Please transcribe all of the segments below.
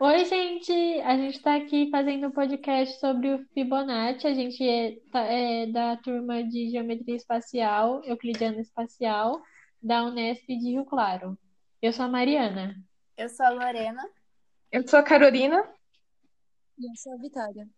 Oi, gente! A gente está aqui fazendo um podcast sobre o Fibonacci. A gente é, tá- é da turma de Geometria Espacial, Euclidiana Espacial, da Unesp de Rio Claro. Eu sou a Mariana. Eu sou a Lorena. Eu sou a Carolina. E eu sou a Vitória.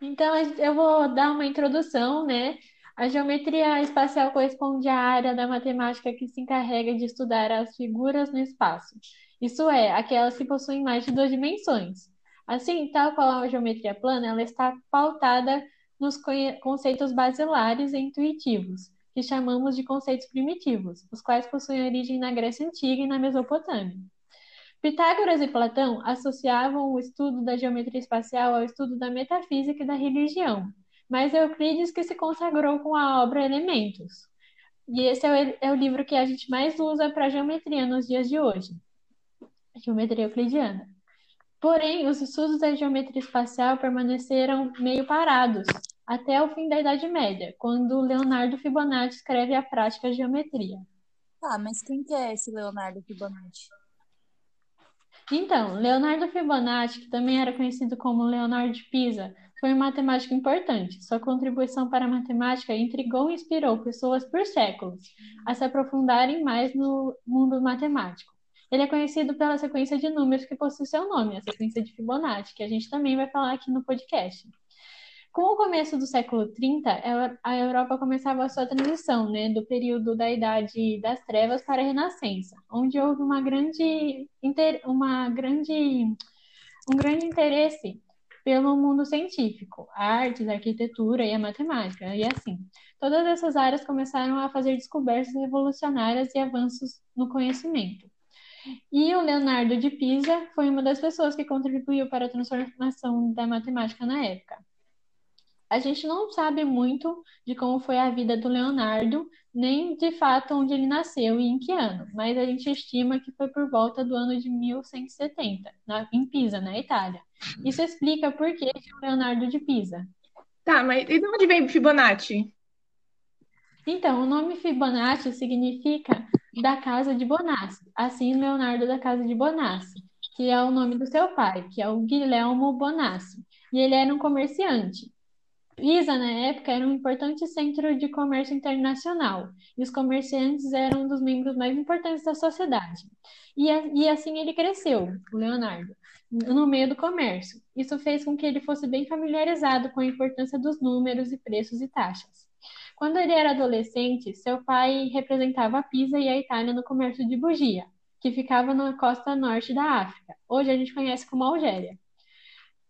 Então, eu vou dar uma introdução, né? A geometria espacial corresponde à área da matemática que se encarrega de estudar as figuras no espaço. Isso é, aquelas que possuem mais de duas dimensões. Assim, tal qual a geometria plana, ela está pautada nos conceitos basilares e intuitivos, que chamamos de conceitos primitivos, os quais possuem origem na Grécia Antiga e na Mesopotâmia. Pitágoras e Platão associavam o estudo da geometria espacial ao estudo da metafísica e da religião, mas Euclides que se consagrou com a obra Elementos. E esse é o, é o livro que a gente mais usa para geometria nos dias de hoje, geometria euclidiana. Porém, os estudos da geometria espacial permaneceram meio parados até o fim da Idade Média, quando Leonardo Fibonacci escreve a prática geometria. Tá, mas quem que é esse Leonardo Fibonacci? Então, Leonardo Fibonacci, que também era conhecido como Leonardo de Pisa, foi um matemático importante. Sua contribuição para a matemática intrigou e inspirou pessoas por séculos a se aprofundarem mais no mundo matemático. Ele é conhecido pela sequência de números que possui seu nome, a sequência de Fibonacci, que a gente também vai falar aqui no podcast. Com o começo do século 30, a Europa começava a sua transição, né, do período da Idade das Trevas para a Renascença, onde houve uma grande, uma grande, um grande interesse pelo mundo científico, a artes, a arquitetura e a matemática, e assim. Todas essas áreas começaram a fazer descobertas revolucionárias e avanços no conhecimento. E o Leonardo de Pisa foi uma das pessoas que contribuiu para a transformação da matemática na época. A gente não sabe muito de como foi a vida do Leonardo, nem de fato onde ele nasceu e em que ano, mas a gente estima que foi por volta do ano de 1170, na, em Pisa, na Itália. Isso explica por que o Leonardo de Pisa. Tá, mas e de onde vem Fibonacci? Então, o nome Fibonacci significa da casa de Bonassi, assim Leonardo da casa de Bonassi, que é o nome do seu pai, que é o Guilhermo Bonassi, e ele era um comerciante. Pisa, na época, era um importante centro de comércio internacional, e os comerciantes eram um dos membros mais importantes da sociedade. E, e assim ele cresceu, o Leonardo, no meio do comércio. Isso fez com que ele fosse bem familiarizado com a importância dos números e preços e taxas. Quando ele era adolescente, seu pai representava Pisa e a Itália no comércio de bugia, que ficava na costa norte da África. Hoje a gente conhece como Algéria.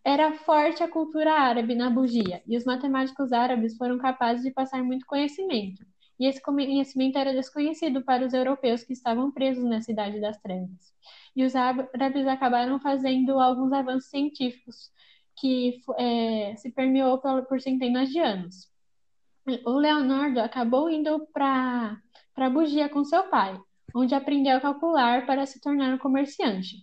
Era forte a cultura árabe na bugia, e os matemáticos árabes foram capazes de passar muito conhecimento. E esse conhecimento era desconhecido para os europeus que estavam presos na Cidade das Trevas. E os árabes acabaram fazendo alguns avanços científicos que é, se permeou por, centenas de anos. O Leonardo acabou indo para a bugia com seu pai, onde aprendeu a calcular para se tornar um comerciante.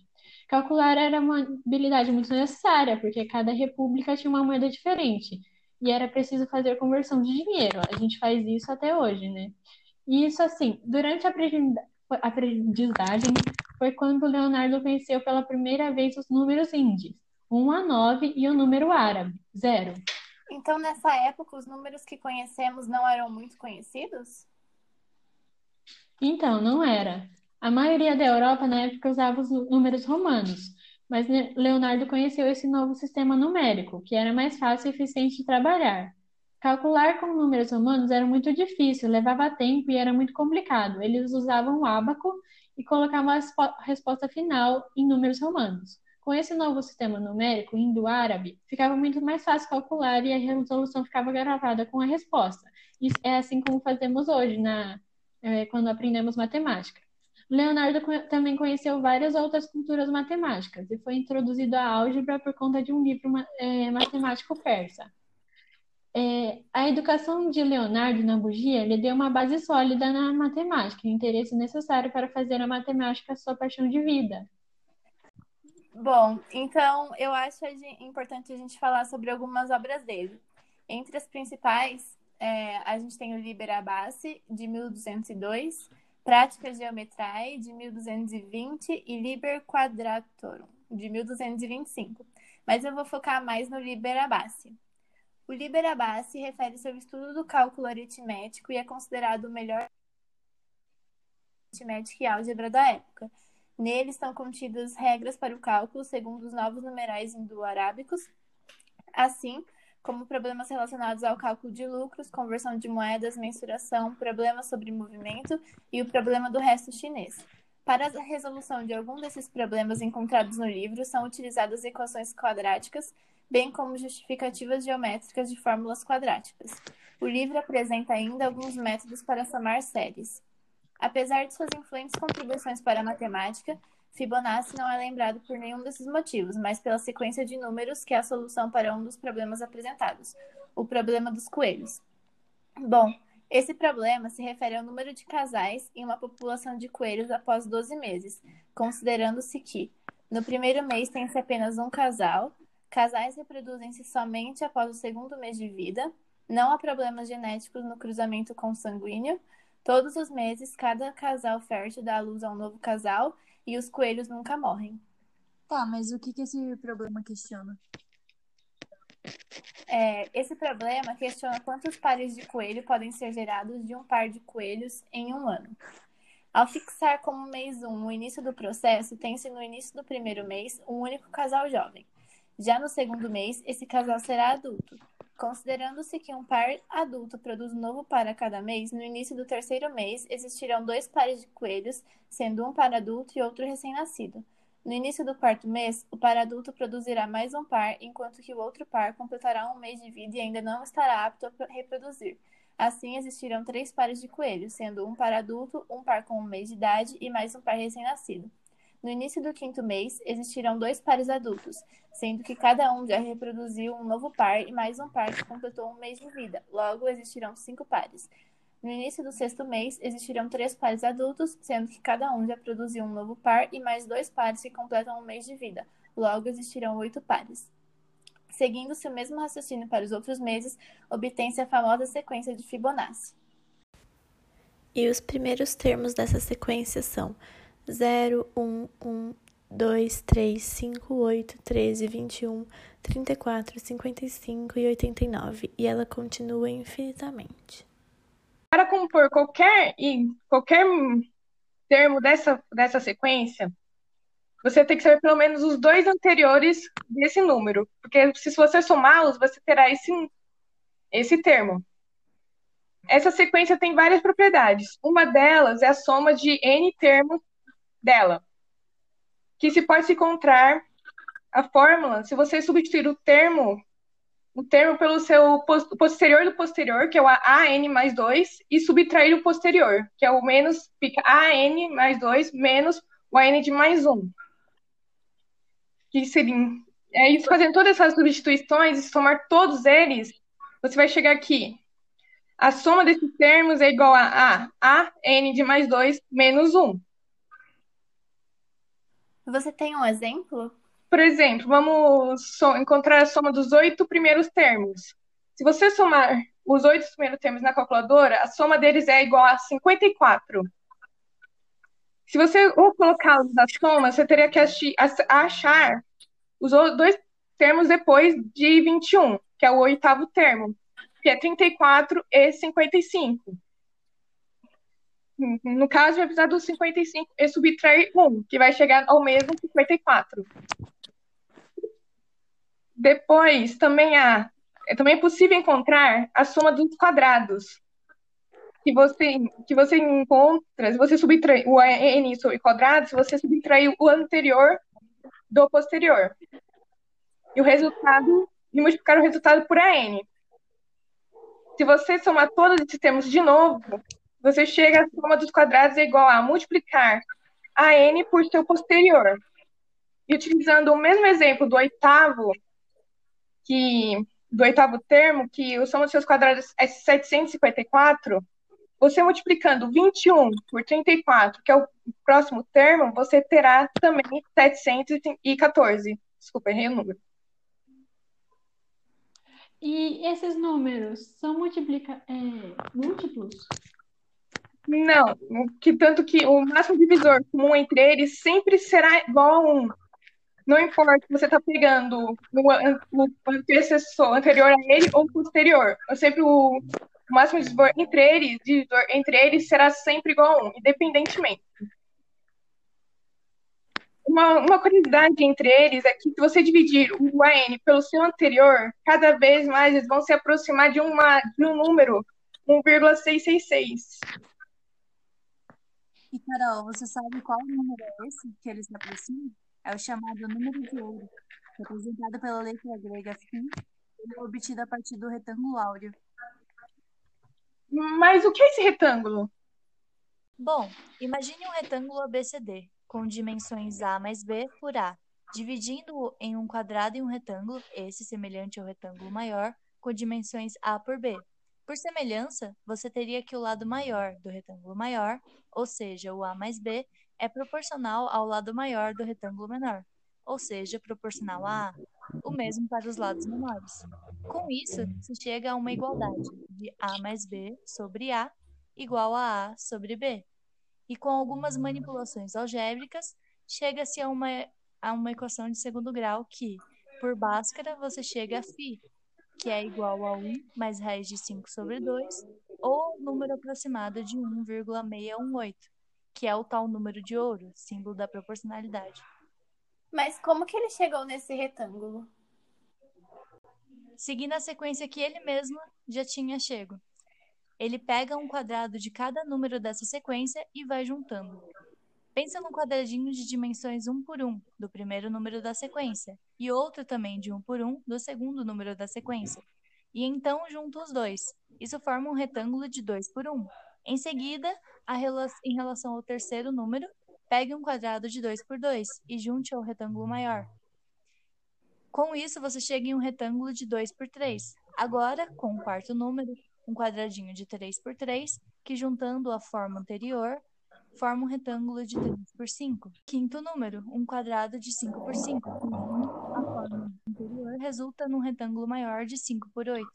Calcular era uma habilidade muito necessária, porque cada república tinha uma moeda diferente e era preciso fazer conversão de dinheiro. A gente faz isso até hoje, né? E isso, assim, durante a aprendizagem foi quando Leonardo conheceu pela primeira vez os números índios, 1 a 9 e o número árabe, 0. Então, nessa época, os números que conhecemos não eram muito conhecidos? Então, não era. A maioria da Europa na época usava os números romanos, mas Leonardo conheceu esse novo sistema numérico, que era mais fácil e eficiente de trabalhar. Calcular com números romanos era muito difícil, levava tempo e era muito complicado. Eles usavam o ábaco e colocavam a resposta final em números romanos. Com esse novo sistema numérico indo-árabe, ficava muito mais fácil calcular e a resolução ficava gravada com a resposta. Isso é assim como fazemos hoje, na, é, quando aprendemos matemática. Leonardo também conheceu várias outras culturas matemáticas e foi introduzido à álgebra por conta de um livro é, matemático persa. É, a educação de Leonardo na bugia lhe deu uma base sólida na matemática, interesse necessário para fazer a matemática sua paixão de vida. Bom, então eu acho importante a gente falar sobre algumas obras dele. Entre as principais, é, a gente tem o Liber Abaci, de 1202, Prática Geometrae, de 1220, e Liber Quadratorum, de 1225. Mas eu vou focar mais no Liber Abaci. O Liber Abaci refere-se ao estudo do cálculo aritmético e é considerado o melhor aritmética e álgebra da época. Nele estão contidas regras para o cálculo segundo os novos numerais indo-arábicos, assim como problemas relacionados ao cálculo de lucros, conversão de moedas, mensuração, problemas sobre movimento e o problema do resto chinês. Para a resolução de algum desses problemas encontrados no livro, são utilizadas equações quadráticas, bem como justificativas geométricas de fórmulas quadráticas. O livro apresenta ainda alguns métodos para somar séries. Apesar de suas influentes contribuições para a matemática, Fibonacci não é lembrado por nenhum desses motivos, mas pela sequência de números que é a solução para um dos problemas apresentados, o problema dos coelhos. Bom, esse problema se refere ao número de casais em uma população de coelhos após 12 meses, considerando-se que, no primeiro mês tem-se apenas um casal, casais reproduzem-se somente após o segundo mês de vida, não há problemas genéticos no cruzamento consanguíneo, todos os meses cada casal fértil dá à luz a um novo casal e os coelhos nunca morrem. Tá, mas o que, que esse problema questiona? É, esse problema questiona quantos pares de coelho podem ser gerados de um par de coelhos em um ano. Ao fixar como mês 1 um, o início do processo, tem-se no início do primeiro mês um único casal jovem. Já no segundo mês, esse casal será adulto. Considerando-se que um par adulto produz um novo par a cada mês, no início do terceiro mês existirão dois pares de coelhos, sendo um par adulto e outro recém-nascido. No início do quarto mês, o par adulto produzirá mais um par, enquanto que o outro par completará um mês de vida e ainda não estará apto a reproduzir. Assim, existirão três pares de coelhos, sendo um par adulto, um par com um mês de idade e mais um par recém-nascido. No início do quinto mês, existirão dois pares adultos, sendo que cada um já reproduziu um novo par e mais um par que completou um mês de vida. Logo, existirão cinco pares. No início do sexto mês, existirão três pares adultos, sendo que cada um já produziu um novo par e mais dois pares que completam um mês de vida. Logo, existirão oito pares. Seguindo-se o mesmo raciocínio para os outros meses, obtém-se a famosa sequência de Fibonacci. E os primeiros termos dessa sequência são 0, 1, 1, 2, 3, 5, 8, 13, 21, 34, 55 e 89, e ela continua infinitamente. Para compor qualquer, qualquer termo dessa, dessa sequência, você tem que saber pelo menos os dois anteriores desse número, porque se você somá-los, você terá esse, esse termo. Essa sequência tem várias propriedades. Uma delas é a soma de n termos dela, que se pode encontrar a fórmula se você substituir o termo o termo pelo seu posterior do posterior, que é o AN mais 2, e subtrair o posterior, que é o menos, fica AN mais 2 menos o AN de mais 1. Que seria, é isso, fazendo todas essas substituições e somar todos eles, você vai chegar aqui. A soma desses termos é igual a, a AN de mais 2 menos 1. Você tem um exemplo? Por exemplo, vamos encontrar a soma dos oito primeiros termos. Se você somar os oito primeiros termos na calculadora, a soma deles é igual a 54. Se você colocá-los na soma, você teria que achar os dois termos depois de 21, que é o oitavo termo, que é 34 e 55. No caso, vai precisar do 55 e subtrair 1, que vai chegar ao mesmo 54. Depois, também há, é também é possível encontrar a soma dos quadrados, que você, que você encontra, se você subtrair o n sobre quadrado, se você subtrair o anterior do posterior. E o resultado, e multiplicar o resultado por AN. Se você somar todos esses termos de novo, você chega à soma dos quadrados é igual a multiplicar a n por seu posterior. E utilizando o mesmo exemplo do oitavo, que do oitavo termo, que o soma dos seus quadrados é 754, você multiplicando 21 por 34, que é o próximo termo, você terá também 714. Desculpa, errei o número. E esses números são multiplica... É, múltiplos? Não, que tanto que o máximo divisor comum entre eles sempre será igual a 1. Não importa se você está pegando o, antecessor anterior a ele ou posterior. Sempre o, o máximo divisor entre eles, divisor entre eles será sempre igual a 1, independentemente. Uma, uma curiosidade entre eles é que se você dividir o AN pelo seu anterior, cada vez mais eles vão se aproximar de, uma, de um número 1,666. E, Carol, você sabe qual número é esse que eles se aproximam? É o chamado número de ouro, representado pela letra grega φ, é obtido a partir do retângulo áureo. Mas o que é esse retângulo? Bom, imagine um retângulo ABCD, com dimensões A mais B por A, dividindo-o em um quadrado e um retângulo, esse semelhante ao retângulo maior, com dimensões A por B. Por semelhança, você teria que o lado maior do retângulo maior, ou seja, o A mais B, é proporcional ao lado maior do retângulo menor, ou seja, proporcional a A. O mesmo para os lados menores. Com isso, se chega a uma igualdade de A mais B sobre A igual a A sobre B. E com algumas manipulações algébricas, chega-se a uma, a uma equação de segundo grau que, por Bhaskara, você chega a φ, que é igual a 1 mais raiz de 5 sobre 2, ou número aproximado de 1,618, que é o tal número de ouro, símbolo da proporcionalidade. Mas como que ele chegou nesse retângulo? Seguindo a sequência que ele mesmo já tinha chego. Ele pega um quadrado de cada número dessa sequência e vai juntando. Pensa num quadradinho de dimensões 1 por 1 do primeiro número da sequência e outro também de 1 por 1 do segundo número da sequência. E então junta os dois. Isso forma um retângulo de 2 por 1. Em seguida, em relação ao terceiro número, pegue um quadrado de 2 por 2 e junte ao retângulo maior. Com isso, você chega em um retângulo de 2 por 3. Agora, com o quarto número, um quadradinho de 3 por 3, que juntando a forma anterior, forma um retângulo de 3 por 5. Quinto número, um quadrado de 5 por 5, que a forma anterior resulta num retângulo maior de 5 por 8.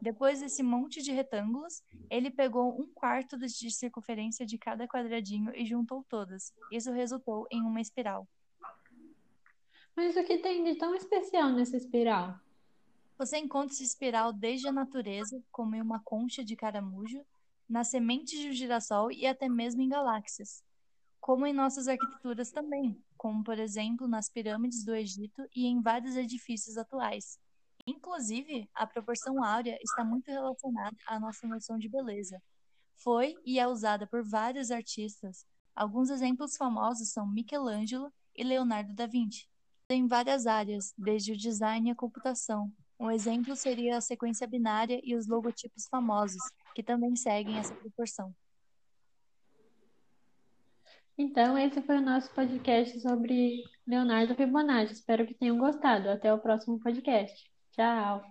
Depois desse monte de retângulos, ele pegou um quarto de circunferência de cada quadradinho e juntou todas. Isso resultou em uma espiral. Mas o que tem de tão especial nessa espiral? Você encontra essa espiral desde a natureza, como em uma concha de caramujo, nas sementes de girassol e até mesmo em galáxias, como em nossas arquiteturas também, como por exemplo nas pirâmides do Egito e em vários edifícios atuais. Inclusive, a proporção áurea está muito relacionada à nossa noção de beleza. Foi e é usada por vários artistas. Alguns exemplos famosos são Michelangelo e Leonardo da Vinci. Em várias áreas, desde o design à computação, um exemplo seria a sequência binária e os logotipos famosos, que também seguem essa proporção. Então, esse foi o nosso podcast sobre Leonardo Fibonacci. Espero que tenham gostado. Até o próximo podcast. Tchau!